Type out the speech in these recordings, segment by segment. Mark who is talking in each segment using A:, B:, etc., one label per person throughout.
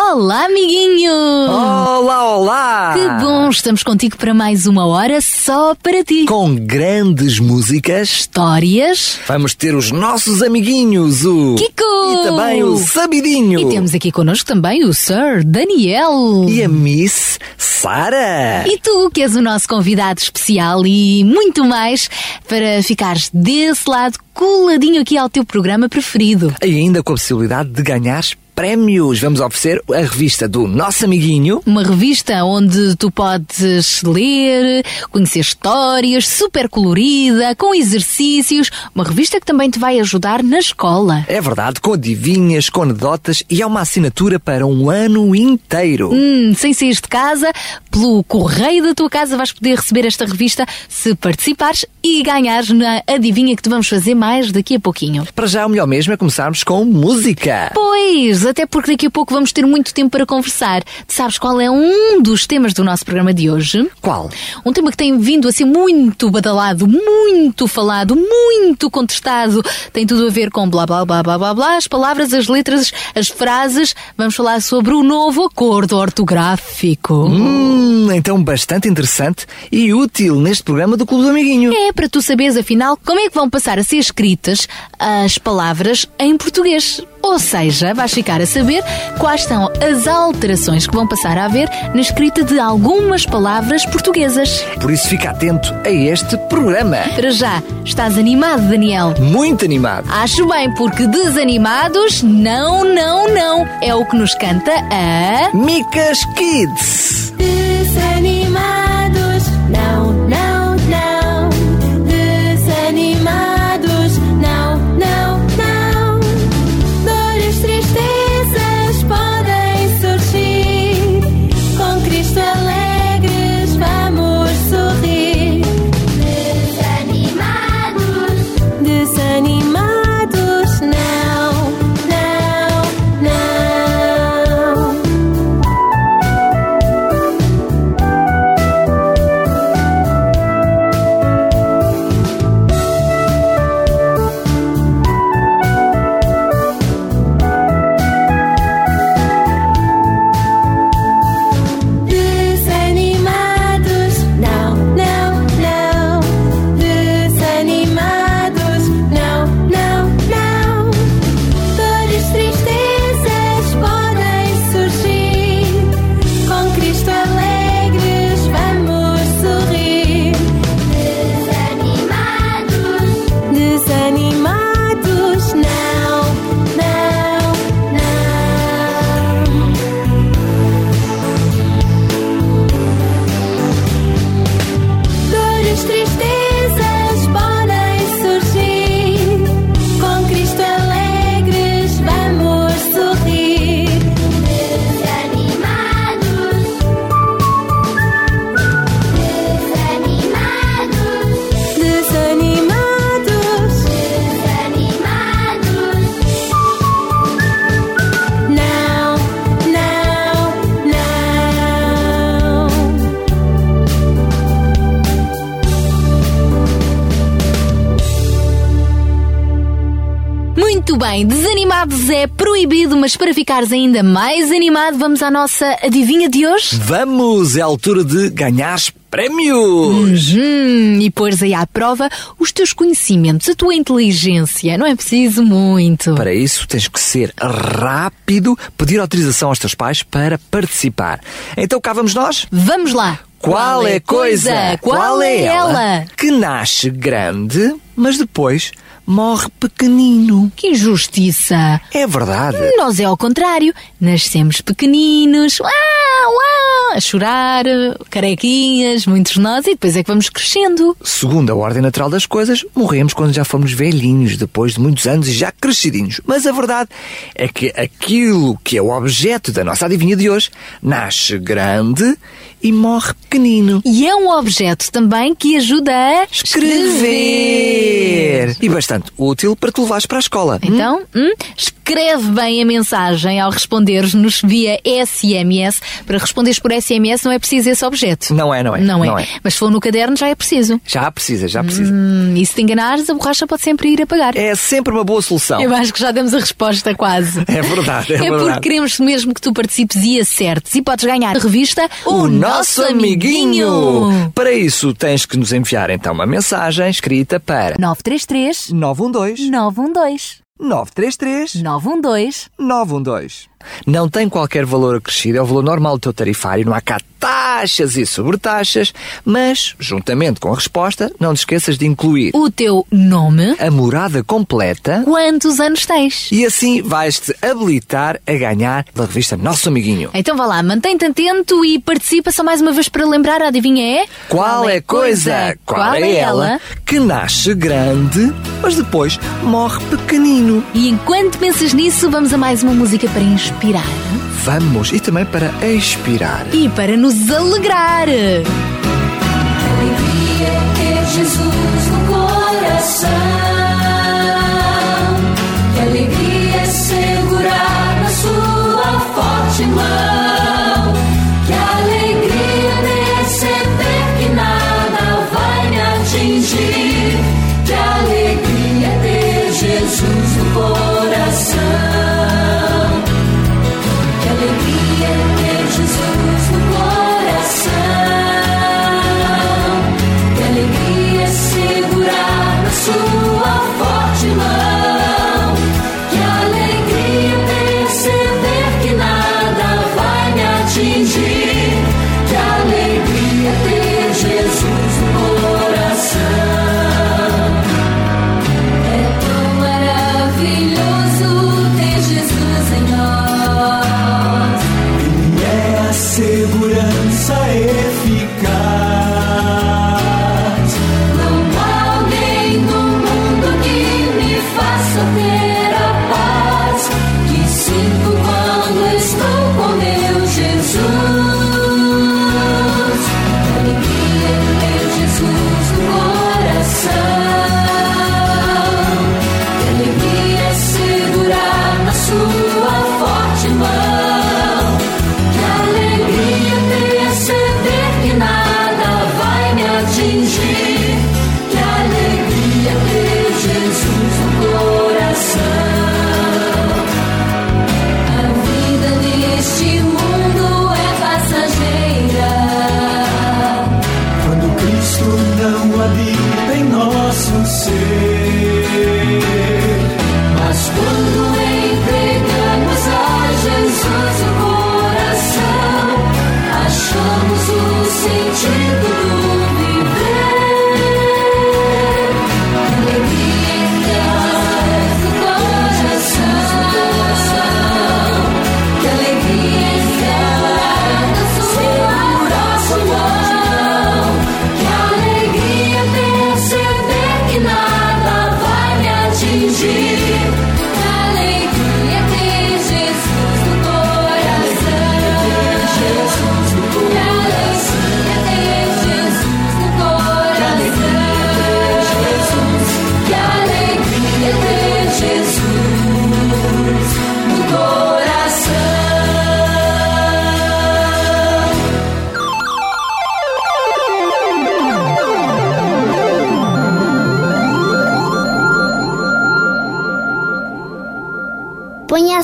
A: Olá, amiguinho!
B: Olá, olá!
A: Que bom, estamos contigo para mais uma hora só para ti.
B: Com grandes músicas,
A: Histórias.
B: vamos ter os nossos amiguinhos, o
A: Kiko!
B: e também o Sabidinho
A: E temos aqui connosco também o Sir Daniel.
B: e a Miss Sara.
A: E tu, que és o nosso convidado especial e muito mais para ficares desse lado coladinho aqui ao teu programa preferido.
B: E ainda com a possibilidade de ganhar prémios. Vamos oferecer a revista do nosso amiguinho.
A: Uma revista onde tu podes ler, conhecer histórias, super colorida, com exercícios. Uma revista que também te vai ajudar na escola.
B: É verdade, com adivinhas, com anedotas e é uma assinatura para um ano inteiro.
A: Hum, sem sair de casa, pelo correio da tua casa vais poder receber esta revista se participares e ganhares na adivinha que te vamos fazer mais daqui a pouquinho.
B: Para já, o melhor mesmo é começarmos com música.
A: Pois, até porque daqui a pouco vamos ter muito tempo para conversar. Tu sabes qual é um dos temas do nosso programa de hoje?
B: Qual?
A: Um tema que tem vindo a ser muito badalado, muito falado, muito contestado. Tem tudo a ver com blá blá blá blá blá blá, as palavras, as letras, as frases. Vamos falar sobre o novo acordo ortográfico.
B: Hum, então bastante interessante e útil neste programa do Clube do Amiguinho.
A: É para tu saberes, afinal, como é que vão passar a ser escritas as palavras em português. Ou seja, vais ficar a saber quais são as alterações que vão passar a haver na escrita de algumas palavras portuguesas.
B: Por isso fica atento a este programa.
A: Para já, estás animado, Daniel?
B: Muito animado.
A: Acho bem, porque desanimados, não, não, não. É o que nos canta a.
B: Micas Kids.
C: Desanimados,
A: ficares ainda mais animado, vamos à nossa adivinha de hoje?
B: Vamos, é a altura de ganhar prémios.
A: Hum, e pôres aí à prova os teus conhecimentos, a tua inteligência. Não é preciso muito.
B: Para isso, tens que ser rápido, pedir autorização aos teus pais para participar. Então cá vamos nós?
A: Vamos lá.
B: Qual é a coisa?
A: Qual é ela?
B: Que nasce grande, mas depois morre pequenino.
A: Que injustiça.
B: É verdade.
A: Nós é ao contrário. Nascemos pequeninos. Uau, a chorar, carequinhas, muitos nós, e depois é que vamos crescendo.
B: Segundo a ordem natural das coisas, morremos quando já fomos velhinhos, depois de muitos anos e já crescidinhos. Mas a verdade é que aquilo que é o objeto da nossa adivinha de hoje nasce grande e morre pequenino.
A: E é um objeto também que ajuda a
B: Escrever! E bastante útil para te levares para a escola.
A: Então, hum, escreve bem a mensagem ao responderes-nos via SMS. Para responderes por SMS não é preciso esse objeto.
B: Não é, não é,
A: Não é.
B: não é.
A: Mas se for no caderno já é preciso.
B: Já precisa, já precisa.
A: Hum, e se te enganares, a borracha pode sempre ir apagar.
B: É sempre uma boa solução.
A: Eu acho que já demos a resposta quase.
B: É verdade, é,
A: É
B: verdade.
A: porque queremos mesmo que tu participes e acertes e podes ganhar a revista
B: O nosso amiguinho. Para isso, tens que nos enviar então uma mensagem escrita para
A: 933
B: 912
A: 912
B: 933
A: 912
B: 912. Não tem qualquer valor acrescido, é o valor normal do teu tarifário, não há cá taxas e sobretaxas, mas, juntamente com a resposta, não te esqueças de incluir
A: o teu nome,
B: a morada completa
A: quantos anos tens.
B: e assim vais-te habilitar a ganhar da revista Nosso Amiguinho.
A: Então vá lá, mantém-te atento e participa só mais uma vez para lembrar, adivinha é?
B: Qual é coisa, qual é ela, que nasce grande, mas depois morre pequenino?
A: E enquanto pensas nisso, vamos a mais uma música para inspirar
B: Vamos, e também para expirar.
A: e para nos alegrar.
C: Alegria ter Jesus no coração.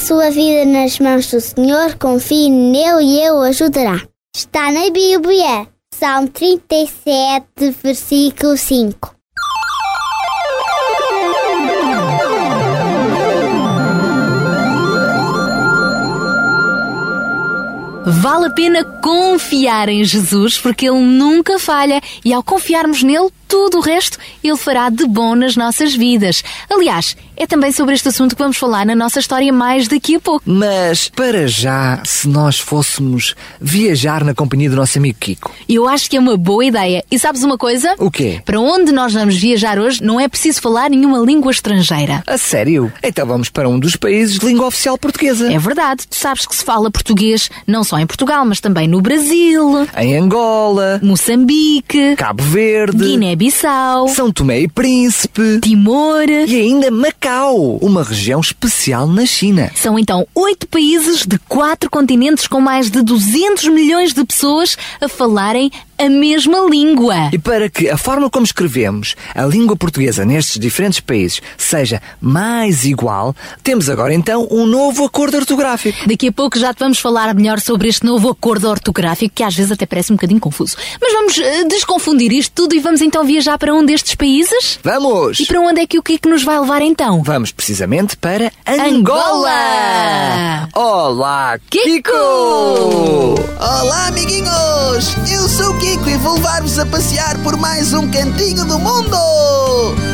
C: Sua vida
D: nas mãos do Senhor, confie nele e ele o ajudará. Está na Bíblia, Salmo 37, versículo 5.
A: Vale a pena confiar em Jesus porque Ele nunca falha e ao confiarmos nele, tudo o resto Ele fará de bom nas nossas vidas. Aliás, É também sobre este assunto que vamos falar na nossa história mais daqui a pouco.
B: Mas, para já, se nós fôssemos viajar na companhia do nosso amigo Kiko.
A: Eu acho que é uma boa ideia. E sabes uma coisa?
B: O quê?
A: Para onde nós vamos viajar hoje não é preciso falar nenhuma língua estrangeira.
B: A sério? Então vamos para um dos países de língua oficial portuguesa.
A: É verdade, tu sabes que se fala português não só em Portugal, mas também no Brasil,
B: Em Angola,
A: Moçambique,
B: Cabo Verde,
A: Guiné-Bissau,
B: São Tomé e Príncipe
A: Timor.
B: e ainda Macau, uma região especial na China.
A: São então oito países de quatro continentes com mais de 200 milhões de pessoas a falarem a mesma língua.
B: E para que a forma como escrevemos a língua portuguesa nestes diferentes países seja mais igual, temos agora então um novo acordo ortográfico.
A: Daqui a pouco já te vamos falar melhor sobre este novo acordo ortográfico que às vezes até parece um bocadinho confuso. Mas vamos eh, desconfundir isto tudo e vamos então viajar para um destes países?
B: Vamos!
A: E para onde é que o Kiko nos vai levar então?
B: Vamos precisamente para
A: Angola!
B: Angola! Olá,
A: Kiko!
B: Kiko!
E: Olá, amiguinhos! Eu sou o Kiko e vou levar-vos a passear por mais um cantinho do mundo!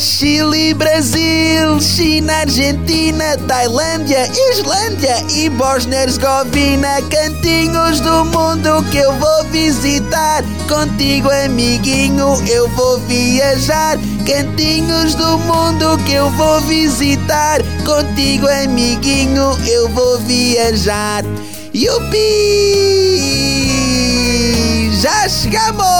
E: Chile, Brasil, China, Argentina, Tailândia, Islândia e Bósnia-Herzegovina, cantinhos do mundo que eu vou visitar. Contigo, amiguinho, eu vou viajar. Cantinhos do mundo que eu vou visitar. Contigo, amiguinho, eu vou viajar. Yupi! Já chegamos!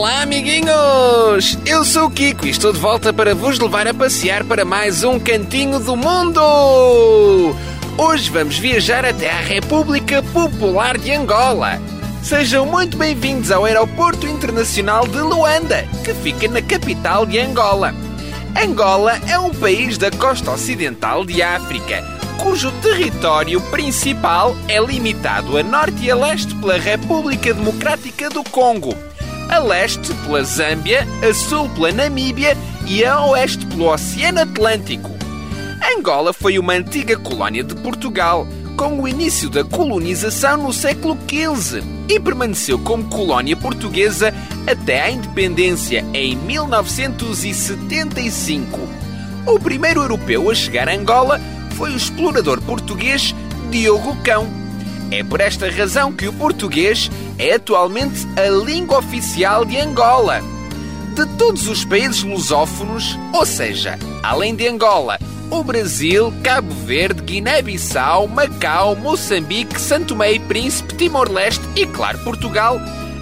F: Olá, amiguinhos! Eu sou o Kiko e estou de volta para vos levar a passear para mais um cantinho do mundo! Hoje vamos viajar até à República Popular de Angola. Sejam muito bem-vindos ao Aeroporto Internacional de Luanda, que fica na capital de Angola. Angola é um país da costa ocidental de África, cujo território principal é limitado a norte e a leste pela República Democrática do Congo, a leste pela Zâmbia, a sul pela Namíbia e a oeste pelo Oceano Atlântico. Angola foi uma antiga colónia de Portugal, com o início da colonização no século XV e permaneceu como colónia portuguesa até à independência em 1975. O primeiro europeu a chegar a Angola foi o explorador português Diogo Cão. É por esta razão que o português é atualmente a língua oficial de Angola. De todos os países lusófonos, ou seja, além de Angola, o Brasil, Cabo Verde, Guiné-Bissau, Macau, Moçambique, Santo Tomé e Príncipe, Timor-Leste e, claro, Portugal,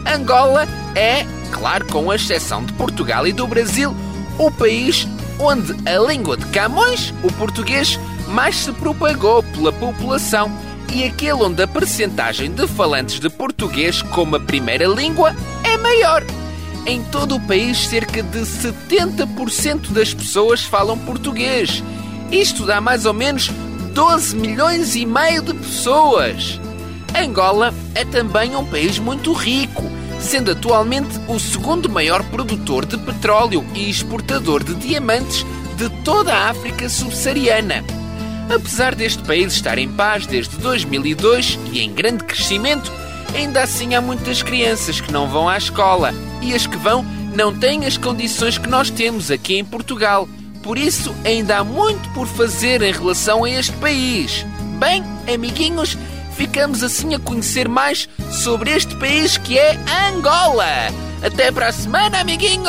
F: Angola é, claro, com a exceção de Portugal e do Brasil, o país onde a língua de Camões, o português, mais se propagou pela população e aquele onde a percentagem de falantes de português como a primeira língua é maior. Em todo o país, cerca de 70% das pessoas falam português. Isto dá mais ou menos 12 milhões e meio de pessoas. Angola é também um país muito rico, sendo atualmente o segundo maior produtor de petróleo e exportador de diamantes de toda a África subsaariana. Apesar deste país estar em paz desde 2002 e em grande crescimento, ainda assim há muitas crianças que não vão à escola e as que vão não têm as condições que nós temos aqui em Portugal. Por isso, ainda há muito por fazer em relação a este país. Bem, amiguinhos, ficamos assim a conhecer mais sobre este país que é Angola. Até para a semana, amiguinhos!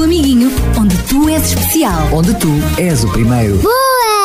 A: Do Amiguinho,
G: tu és especial.
B: Onde tu és o primeiro.
D: Boa!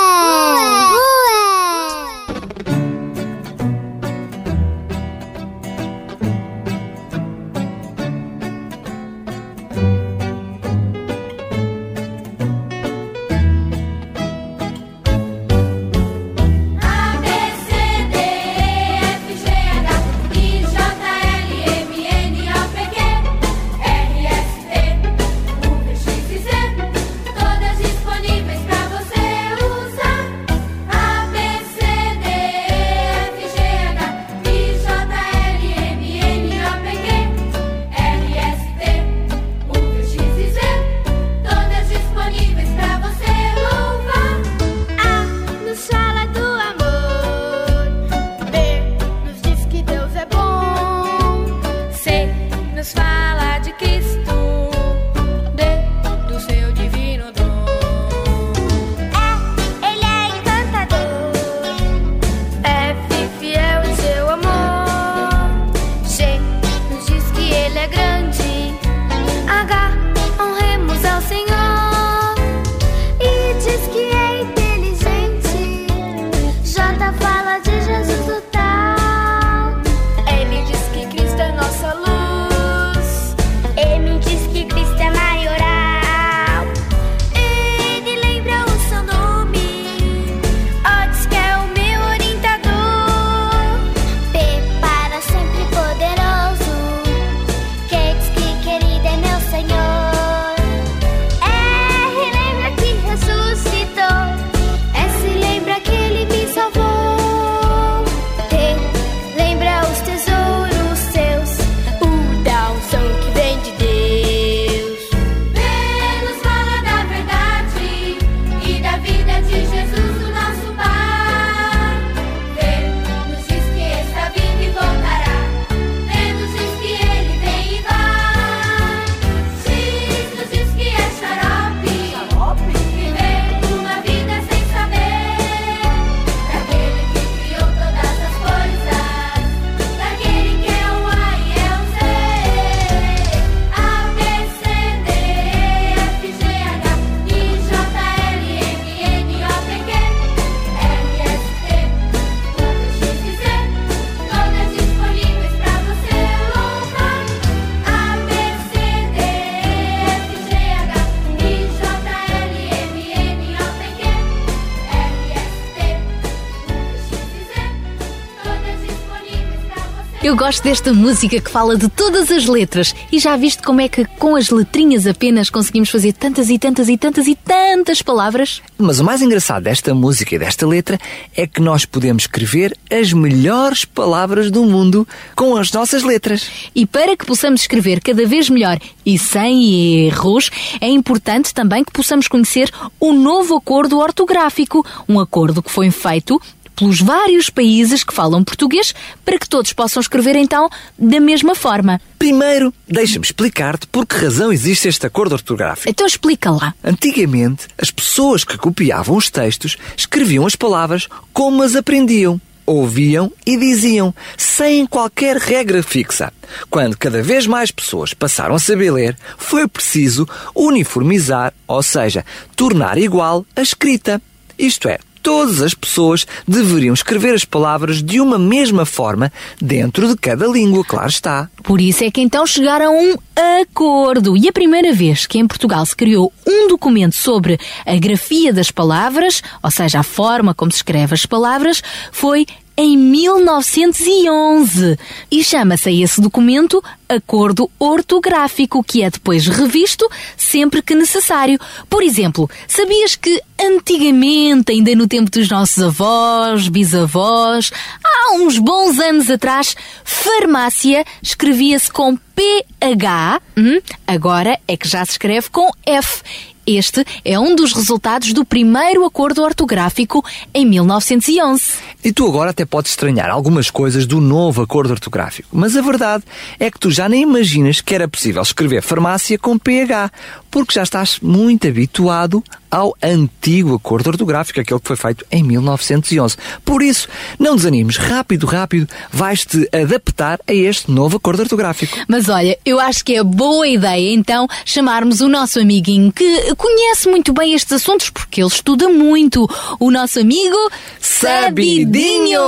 A: Eu gosto desta música que fala de todas as letras. E já viste como é que com as letrinhas apenas conseguimos fazer tantas e tantas e tantas e tantas palavras?
B: Mas o mais engraçado desta música e desta letra é que nós podemos escrever as melhores palavras do mundo com as nossas letras.
A: E para que possamos escrever cada vez melhor e sem erros, é importante também que possamos conhecer o novo acordo ortográfico, um acordo que foi feito pelos vários países que falam português para que todos possam escrever então da mesma forma.
B: Primeiro, deixa-me explicar-te por que razão existe este acordo ortográfico.
A: Então explica lá.
B: Antigamente, as pessoas que copiavam os textos escreviam as palavras como as aprendiam. Ouviam e diziam, sem qualquer regra fixa. Quando cada vez mais pessoas passaram a saber ler, foi preciso uniformizar, ou seja, tornar igual a escrita. Isto é, todas as pessoas deveriam escrever as palavras de uma mesma forma dentro de cada língua, claro está.
A: Por isso é que então chegaram a um acordo. E a primeira vez que em Portugal se criou um documento sobre a grafia das palavras, ou seja, a forma como se escreve as palavras, foi em 1911 e chama-se a esse documento Acordo Ortográfico, que é depois revisto sempre que necessário. Por exemplo, sabias que antigamente, ainda no tempo dos nossos avós, bisavós, há uns bons anos atrás, farmácia escrevia-se com PH, hum, agora é que já se escreve com F. Este é um dos resultados do primeiro acordo ortográfico em 1911.
B: E tu agora até podes estranhar algumas coisas do novo acordo ortográfico, mas a verdade é que tu já nem imaginas que era possível escrever farmácia com PH, porque já estás muito habituado ao antigo acordo ortográfico, aquele que foi feito em 1911. Por isso, não desanimes, rápido, rápido, vais-te adaptar a este novo acordo ortográfico.
A: Mas olha, eu acho que é boa ideia então chamarmos o nosso amiguinho que conhece muito bem estes assuntos porque ele estuda muito. O nosso amigo
B: Sabidinho!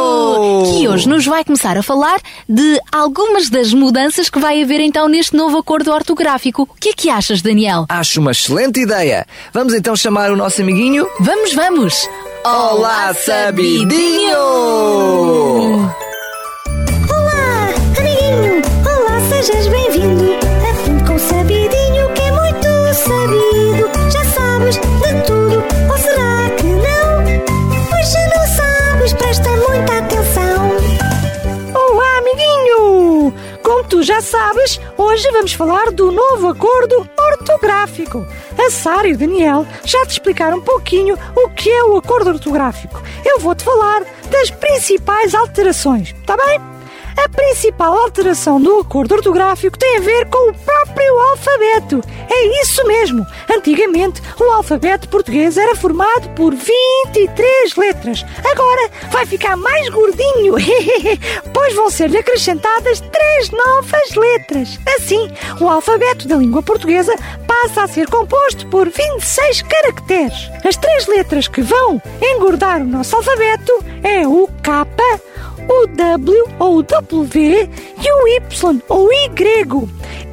A: que hoje nos vai começar a falar de algumas das mudanças que vai haver então neste novo acordo ortográfico. O que é que achas, Daniel?
B: Acho uma excelente ideia. Vamos então chamar o nosso amiguinho?
A: Vamos, vamos!
B: Olá, Sabidinho!
H: Olá, amiguinho! Olá, sejas bem-vindo! Aprende com o Sabidinho que é muito sabido. Já sabes de tudo,
I: Como tu já sabes, hoje vamos falar do novo acordo ortográfico. A Sara e o Daniel já te explicaram um pouquinho o que é o acordo ortográfico. Eu vou-te falar das principais alterações, tá bem? A principal alteração do acordo ortográfico tem a ver com o próprio alfabeto. É isso mesmo. Antigamente, o alfabeto português era formado por 23 letras. Agora vai ficar mais gordinho, pois vão ser-lhe acrescentadas três novas letras. Assim, o alfabeto da língua portuguesa passa a ser composto por 26 caracteres. As três letras que vão engordar o nosso alfabeto é o K, o W ou o W e o Y ou Y.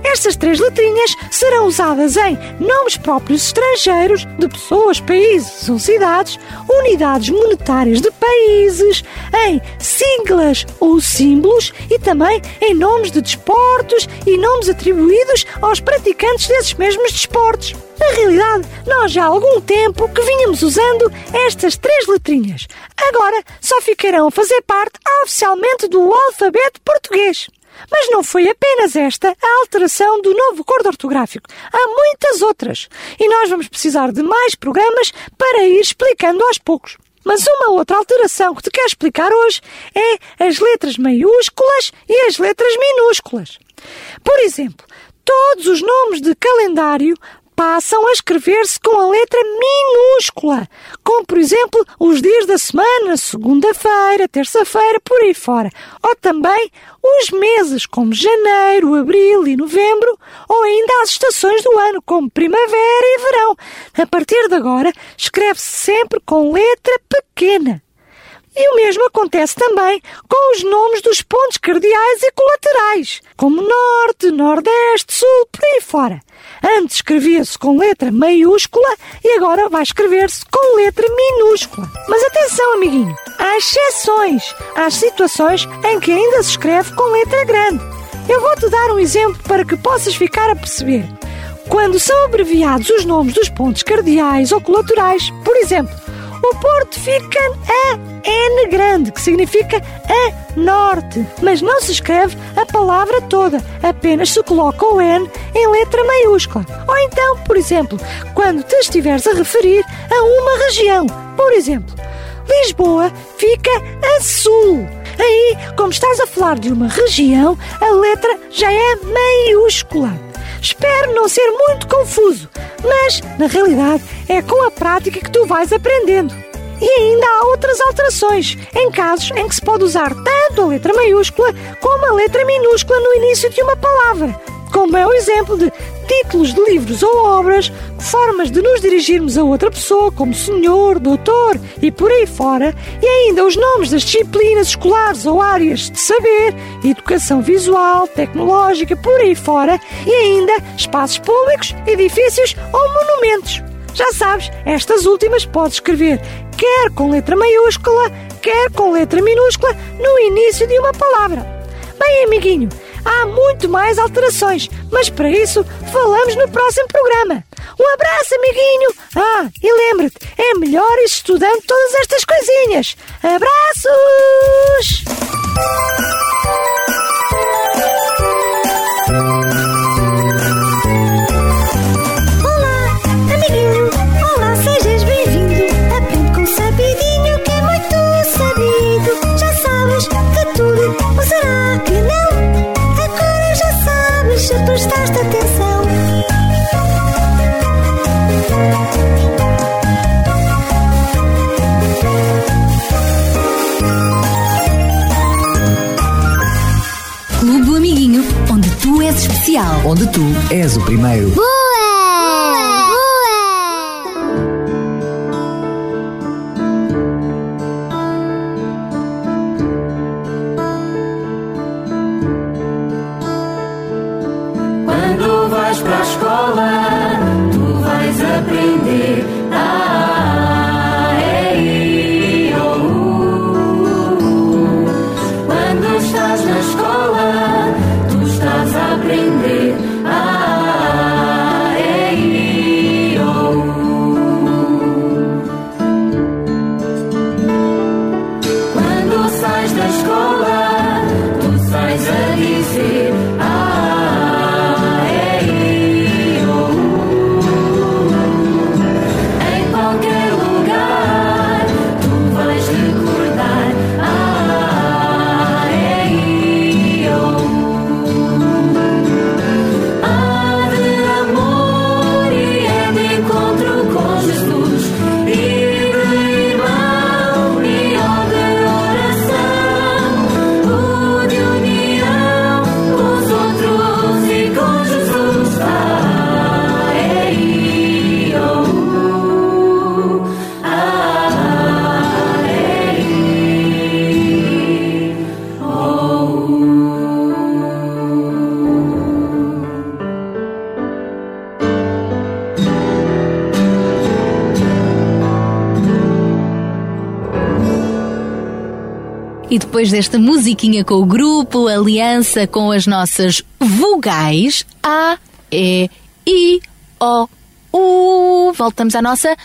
I: Estas três letrinhas serão usadas em nomes próprios estrangeiros de pessoas, países ou cidades, unidades monetárias de países, em siglas ou símbolos e também em nomes de desportos e nomes atribuídos aos praticantes desses mesmos desportos. Na realidade, nós já há algum tempo que vínhamos usando estas três letrinhas. Agora só ficarão a fazer parte oficialmente do alfabeto português. Mas não foi apenas esta a alteração do novo acordo ortográfico. Há muitas outras. E nós vamos precisar de mais programas para ir explicando aos poucos. Mas uma outra alteração que te quero explicar hoje é as letras maiúsculas e as letras minúsculas. Por exemplo, todos os nomes de calendário passam a escrever-se com a letra minúscula, como por exemplo os dias da semana, segunda-feira, terça-feira, por aí fora, ou também os meses, como janeiro, abril e novembro, ou ainda as estações do ano, como primavera e verão. A partir de agora, escreve-se sempre com letra pequena. E o mesmo acontece também com os nomes dos pontos cardeais e colaterais, como Norte, Nordeste, Sul, por aí fora. Antes escrevia-se com letra maiúscula e agora vai escrever-se com letra minúscula. Mas atenção, amiguinho, há exceções. Há situações em que ainda se escreve com letra grande. Eu vou-te dar um exemplo para que possas ficar a perceber. Quando são abreviados os nomes dos pontos cardeais ou colaterais, por exemplo, o Porto fica a N grande, que significa a norte, mas não se escreve a palavra toda, apenas se coloca o N em letra maiúscula. Ou então, por exemplo, quando te estiveres a referir a uma região, por exemplo, Lisboa fica a sul. Aí, como estás a falar de uma região, a letra já é maiúscula. Espero não ser muito confuso, mas na realidade é com a prática que tu vais aprendendo. E ainda há outras alterações, em casos em que se pode usar tanto a letra maiúscula como a letra minúscula no início de uma palavra, como é o exemplo de títulos de livros ou obras, formas de nos dirigirmos a outra pessoa, como senhor, doutor e por aí fora, e ainda os nomes das disciplinas escolares ou áreas de saber, educação visual, tecnológica, por aí fora, e ainda espaços públicos, edifícios ou monumentos. Já sabes, estas últimas podes escrever quer com letra maiúscula, quer com letra minúscula no início de uma palavra. Bem, amiguinho, há muito mais alterações, mas para isso falamos no próximo programa. Um abraço, amiguinho! Ah, e lembra-te, é melhor ir estudando todas estas coisinhas. Abraços!
A: Onde tu és
B: o primeiro.
D: Boa!
C: E
A: depois desta musiquinha com o grupo, aliança com as nossas vogais, A, E, I, O, U, voltamos à nossa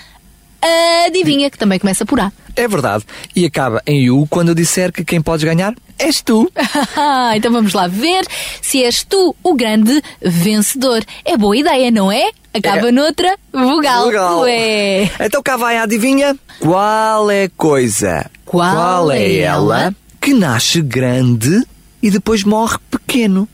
A: adivinha, que também começa por A.
B: É verdade. E acaba em U quando eu disser que quem podes ganhar és tu.
A: então vamos lá ver se és tu o grande vencedor. É boa ideia, não é? Acaba
B: É.
A: noutra vogal.
B: Legal.
A: Ué.
B: Então cá vai a adivinha. Qual é a coisa?
A: Qual é ela?
B: que nasce grande e depois morre pequeno?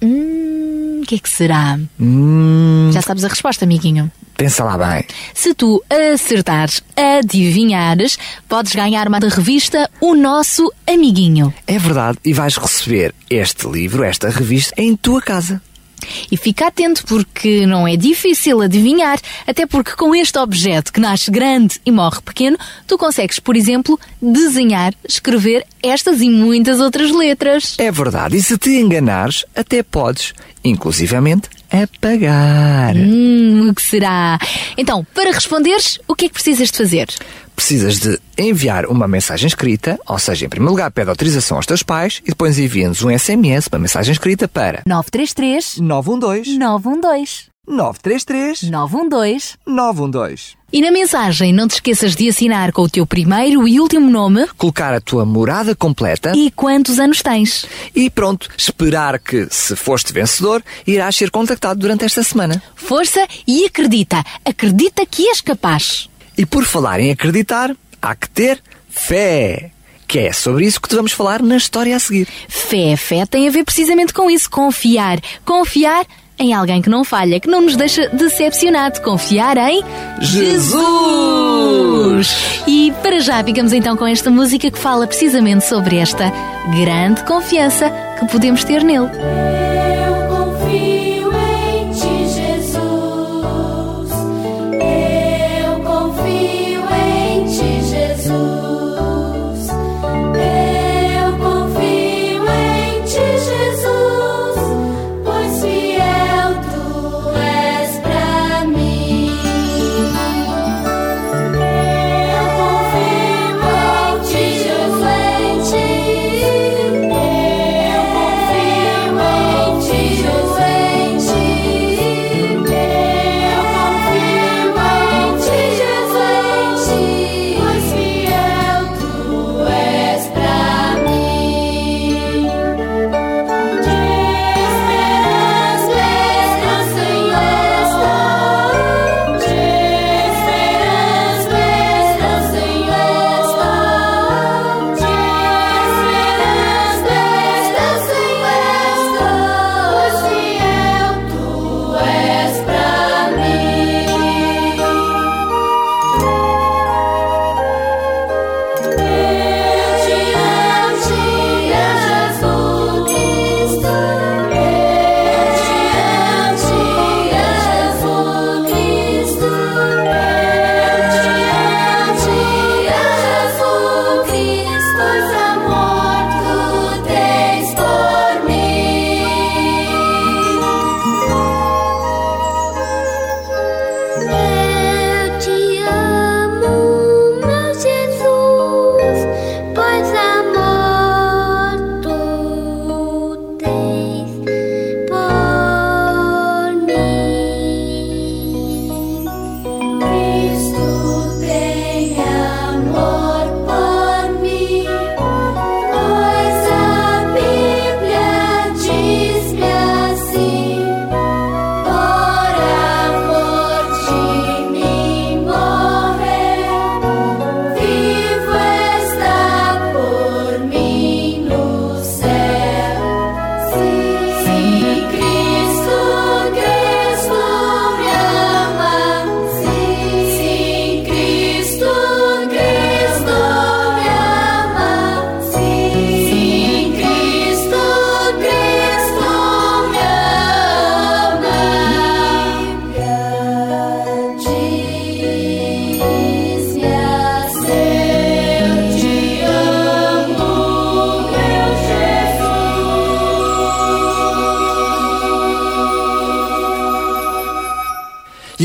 A: Hum, o que é que será?
B: Hum,
A: Já sabes a resposta, amiguinho.
B: pensa lá bem.
A: Se tu acertares, adivinhares, podes ganhar uma revista O Nosso Amiguinho.
B: É verdade. E vais receber este livro, esta revista, em tua casa.
A: E fica atento porque não é difícil adivinhar, até porque com este objeto que nasce grande e morre pequeno, tu consegues, por exemplo, desenhar, escrever estas e muitas outras letras.
B: É verdade. E se te enganares, até podes, inclusivamente, apagar.
A: Hum, o que será? Então, para responderes, o que é que precisas de fazer?
B: Precisas de enviar uma mensagem escrita, ou seja, em primeiro lugar, pede autorização aos teus pais e depois envia-nos um SMS, uma mensagem escrita para
A: 933
B: 912
A: 912
B: 933
A: 912
B: 912.
A: E na mensagem não te esqueças de assinar com o teu primeiro e último nome
B: Colocar a tua morada completa
A: e quantos anos tens.
B: e pronto, esperar que, se foste vencedor, irás ser contactado durante esta semana.
A: Força e acredita. Acredita que és capaz.
B: E por falar em acreditar, há que ter fé. Que é sobre isso que te vamos falar na história a seguir.
A: Fé, fé tem a ver precisamente com isso. Confiar. Confiar em alguém que não falha, que não nos deixa decepcionado. Confiar em
B: Jesus!
A: E para já ficamos então com esta música que fala precisamente sobre esta grande confiança que podemos ter nele.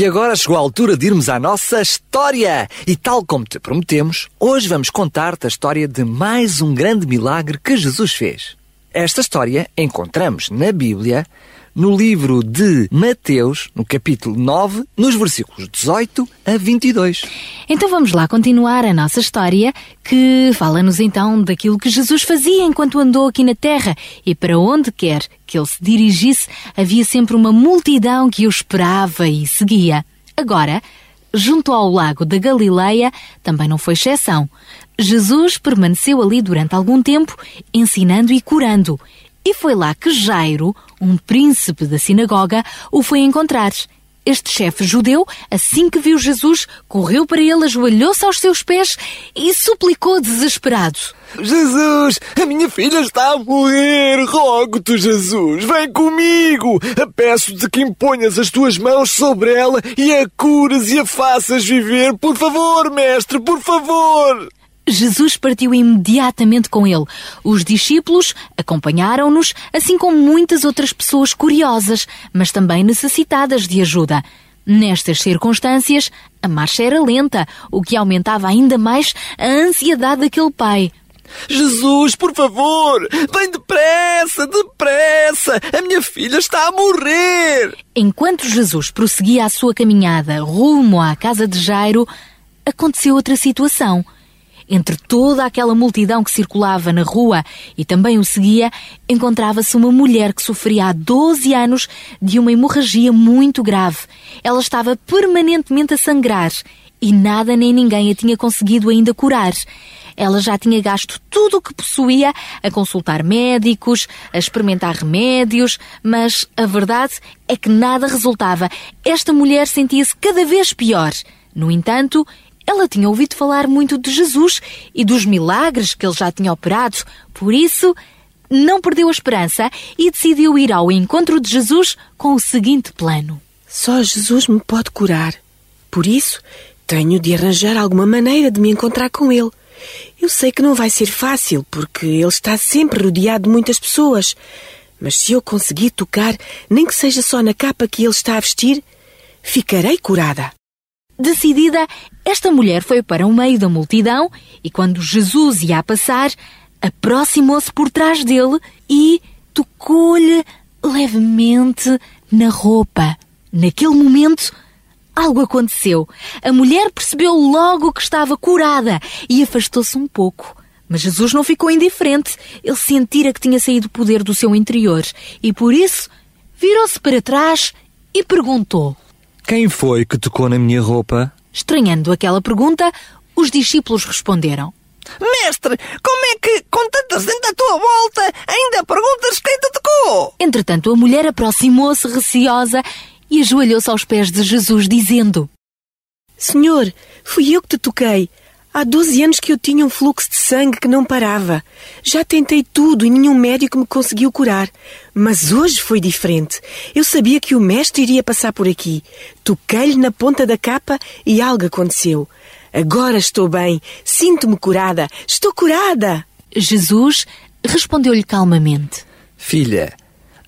B: Agora chegou a altura de irmos à nossa história. E tal como te prometemos, hoje vamos contar-te a história de mais um grande milagre que Jesus fez. Esta história encontramos na Bíblia, no livro de Mateus, no capítulo 9, nos versículos 18 a 22.
A: Então vamos lá continuar a nossa história, que fala-nos então daquilo que Jesus fazia enquanto andou aqui na Terra e para onde quer que ele se dirigisse, havia sempre uma multidão que o esperava e seguia. Agora, junto ao lago da Galileia, também não foi exceção. Jesus permaneceu ali durante algum tempo, ensinando e curando. E foi lá que Jairo, um príncipe da sinagoga, o foi encontrar. Este chefe judeu, assim que viu Jesus, correu para ele, ajoelhou-se aos seus pés e suplicou desesperado.
B: Jesus, a minha filha está a morrer. Rogo-te, Jesus, vem comigo. Peço-te que imponhas as tuas mãos sobre ela e a cures e a faças viver. Por favor, mestre, por favor.
A: Jesus partiu imediatamente com ele. Os discípulos acompanharam-nos, assim como muitas outras pessoas curiosas, mas também necessitadas de ajuda. Nestas circunstâncias, a marcha era lenta, o que aumentava ainda mais a ansiedade daquele pai.
B: Jesus, por favor, vem depressa, depressa. A minha filha está a morrer.
A: Enquanto Jesus prosseguia a sua caminhada rumo à casa de Jairo, aconteceu outra situação. Entre toda aquela multidão que circulava na rua e também o seguia, encontrava-se uma mulher que sofria há 12 anos de uma hemorragia muito grave. Ela estava permanentemente a sangrar e nada nem ninguém a tinha conseguido ainda curar. Ela já tinha gasto tudo o que possuía a consultar médicos, a experimentar remédios, mas a verdade é que nada resultava. Esta mulher sentia-se cada vez pior. No entanto, ela tinha ouvido falar muito de Jesus e dos milagres que ele já tinha operado, por isso não perdeu a esperança e decidiu ir ao encontro de Jesus com o seguinte plano:
J: Só Jesus me pode curar. Por isso, tenho de arranjar alguma maneira de me encontrar com ele. Eu sei que não vai ser fácil, porque ele está sempre rodeado de muitas pessoas. Mas se eu conseguir tocar, nem que seja só na capa que ele está a vestir, ficarei curada.
A: Decidida, esta mulher foi para o meio da multidão e, quando Jesus ia a passar, aproximou-se por trás dele e tocou-lhe levemente na roupa. Naquele momento, algo aconteceu. A mulher percebeu logo que estava curada e afastou-se um pouco. Mas Jesus não ficou indiferente. Ele sentira que tinha saído o poder do seu interior e, por isso, virou-se para trás e perguntou.
B: Quem foi que tocou na minha roupa?
A: Estranhando aquela pergunta, os discípulos responderam.
E: Mestre, como é que, com tanta gente à tua volta, ainda perguntas quem te tocou?
A: Entretanto, a mulher aproximou-se receosa e ajoelhou-se aos pés de Jesus, dizendo:
J: Senhor, fui eu que te toquei. Há 12 anos que eu tinha um fluxo de sangue que não parava. Já tentei tudo e nenhum médico me conseguiu curar. Mas hoje foi diferente. Eu sabia que o mestre iria passar por aqui. Toquei-lhe na ponta da capa e algo aconteceu. Agora estou bem. Sinto-me curada. Estou curada.
A: Jesus respondeu-lhe calmamente:
B: Filha,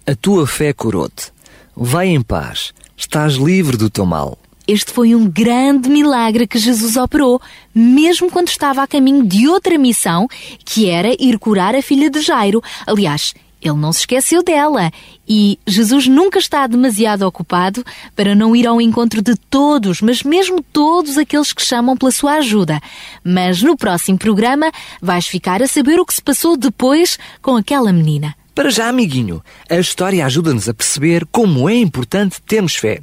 B: a tua fé curou-te. Vai em paz. Estás livre do teu mal.
A: Este foi um grande milagre que Jesus operou, mesmo quando estava a caminho de outra missão, que era ir curar a filha de Jairo. Aliás, ele não se esqueceu dela. E Jesus nunca está demasiado ocupado para não ir ao encontro de todos, mas mesmo todos aqueles que chamam pela sua ajuda. Mas no próximo programa vais ficar a saber o que se passou depois com aquela menina.
B: Para já, amiguinho, a história ajuda-nos a perceber como é importante termos fé.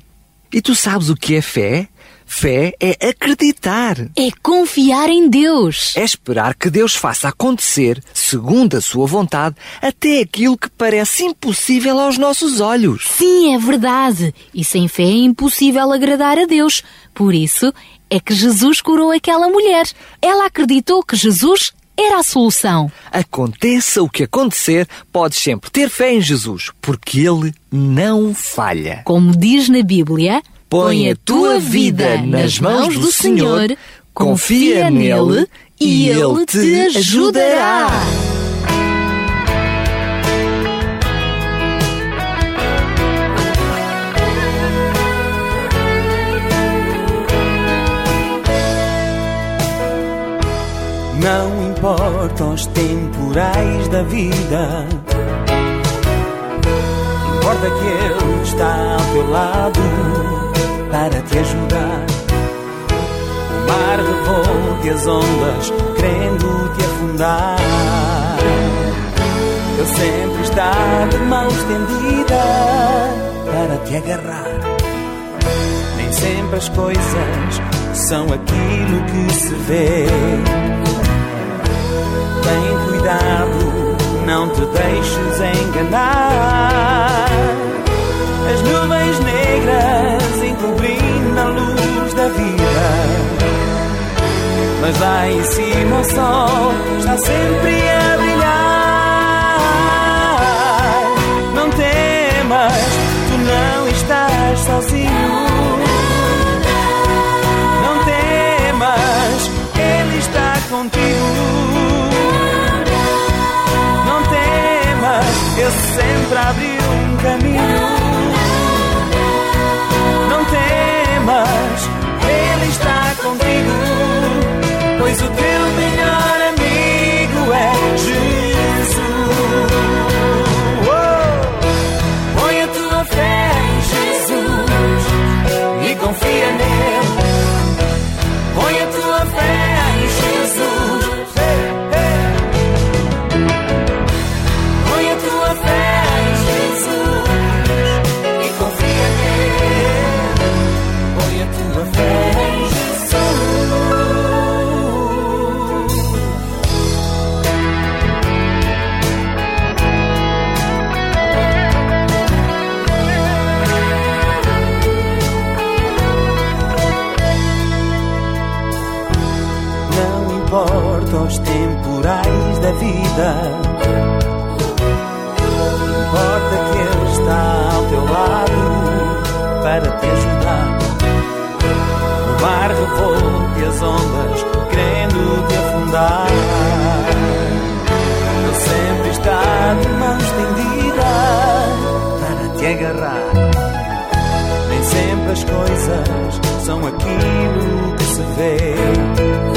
B: E tu sabes o que é fé? Fé é acreditar.
A: É confiar em Deus.
B: É esperar que Deus faça acontecer, segundo a sua vontade, até aquilo que parece impossível aos nossos olhos.
A: Sim, é verdade. E sem fé é impossível agradar a Deus. Por isso é que Jesus curou aquela mulher. Ela acreditou que Jesus era a solução.
B: Aconteça o que acontecer, podes sempre ter fé em Jesus, porque Ele não falha.
A: Como diz na Bíblia, põe a tua vida nas mãos do Senhor, confia nele e Ele te ajudará.
K: Temporais da vida. Importa que Ele está ao teu lado para te ajudar. O mar revolve as ondas, querendo te afundar. Ele sempre está de mão estendida para te agarrar. Nem sempre as coisas são aquilo que se vê. Tem cuidado, não te deixes enganar. As nuvens negras encobrindo a luz da vida. Mas lá em cima o sol está sempre a brilhar. Não temas, tu não estás sozinho. Não temas, Ele está contigo. Sempre abriu um caminho. Da vida. Importa que Ele está ao teu lado para te ajudar. O mar revolve as ondas, querendo te afundar. Ele sempre está de mão estendida para te agarrar. Nem sempre as coisas são aquilo que se vê.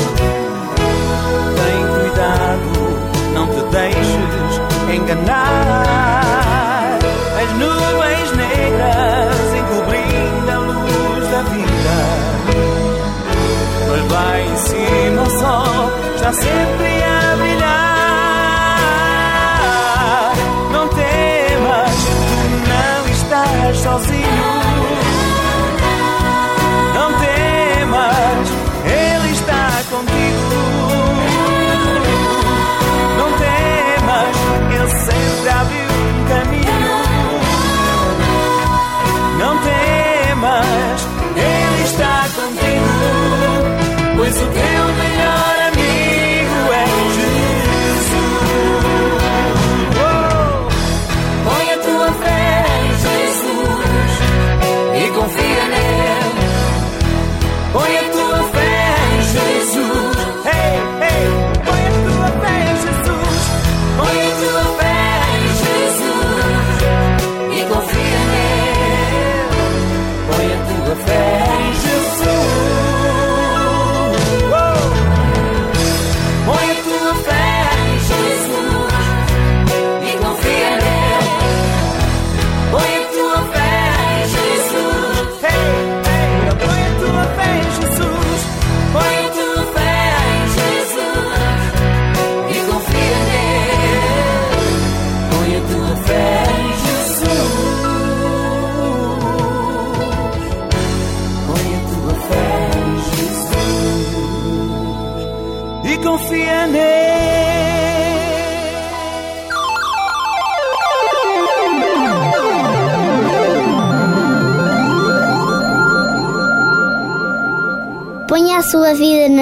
K: Deixes enganar. As nuvens negras encobrindo a luz da vida. Mas lá em cima o sol está sempre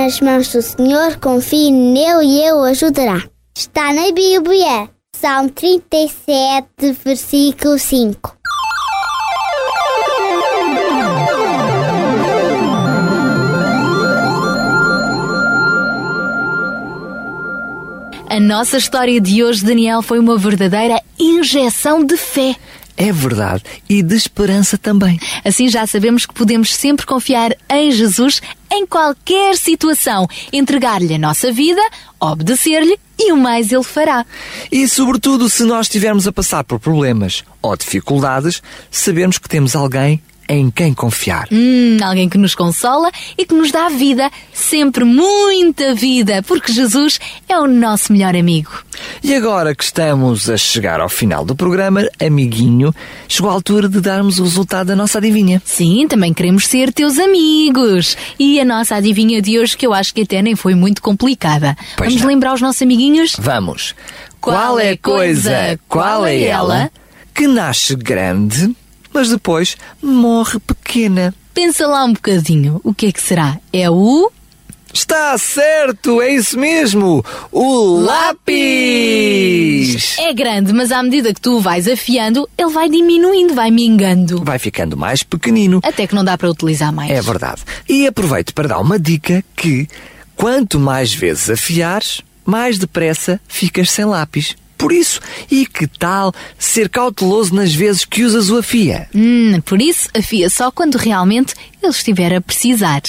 D: nas mãos do Senhor, confie nele e ele o ajudará. Está na Bíblia, Salmo 37, versículo 5.
A: A nossa história de hoje, Daniel, foi uma verdadeira injeção de fé.
B: É verdade e de esperança também.
A: Assim já sabemos que podemos sempre confiar em Jesus em qualquer situação, entregar-lhe a nossa vida, obedecer-lhe e o mais ele fará.
B: E, sobretudo, se nós estivermos a passar por problemas ou dificuldades, sabemos que temos alguém em quem confiar.
A: Hum, alguém que nos consola e que nos dá vida, sempre muita vida, porque Jesus é o nosso melhor amigo.
B: E agora que estamos a chegar ao final do programa, amiguinho, chegou a altura de darmos o resultado da nossa adivinha.
A: Sim, também queremos ser teus amigos. E a nossa adivinha de hoje, que eu acho que até nem foi muito complicada.
B: Pois
A: Vamos
B: não.
A: lembrar os nossos amiguinhos?
B: Vamos. Qual é a coisa, qual é ela, que nasce grande, mas depois morre pequena?
A: Pensa lá um bocadinho. O que é que será? É o.
B: Está certo, é isso mesmo! O lápis!
A: É grande, mas à medida que tu o vais afiando, ele vai diminuindo, vai mingando.
B: Vai ficando mais pequenino.
A: Até que não dá para utilizar mais.
B: É verdade. E aproveito para dar uma dica que quanto mais vezes afiares, mais depressa ficas sem lápis. Por isso, e que tal ser cauteloso nas vezes que usas o afia?
A: Hum, por isso, afia só quando realmente ele estiver a precisar.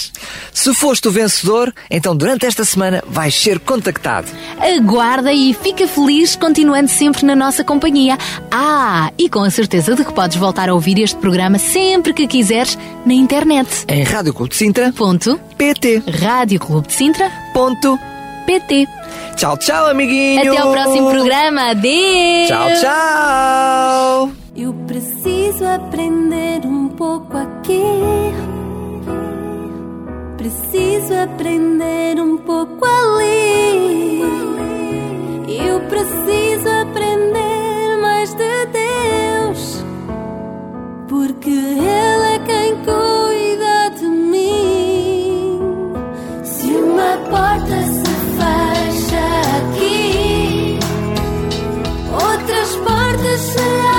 B: Se foste o vencedor, então durante esta semana vais ser contactado.
A: Aguarda e fica feliz continuando sempre na nossa companhia. Ah, e com a certeza de que podes voltar a ouvir este programa sempre que quiseres na internet.
B: Em Rádio Clube de Sintra.
A: Ponto.
B: PT.
A: Rádio Clube de Sintra.
B: Ponto.
A: PT.
B: Tchau, tchau, amiguinho.
A: Até ao próximo programa. Adeus.
B: Tchau, tchau.
C: Eu preciso aprender um pouco aqui. Preciso aprender um pouco ali. Eu preciso aprender mais de Deus. Porque Ele é quem cuida de mim. Se uma porta Outras portas se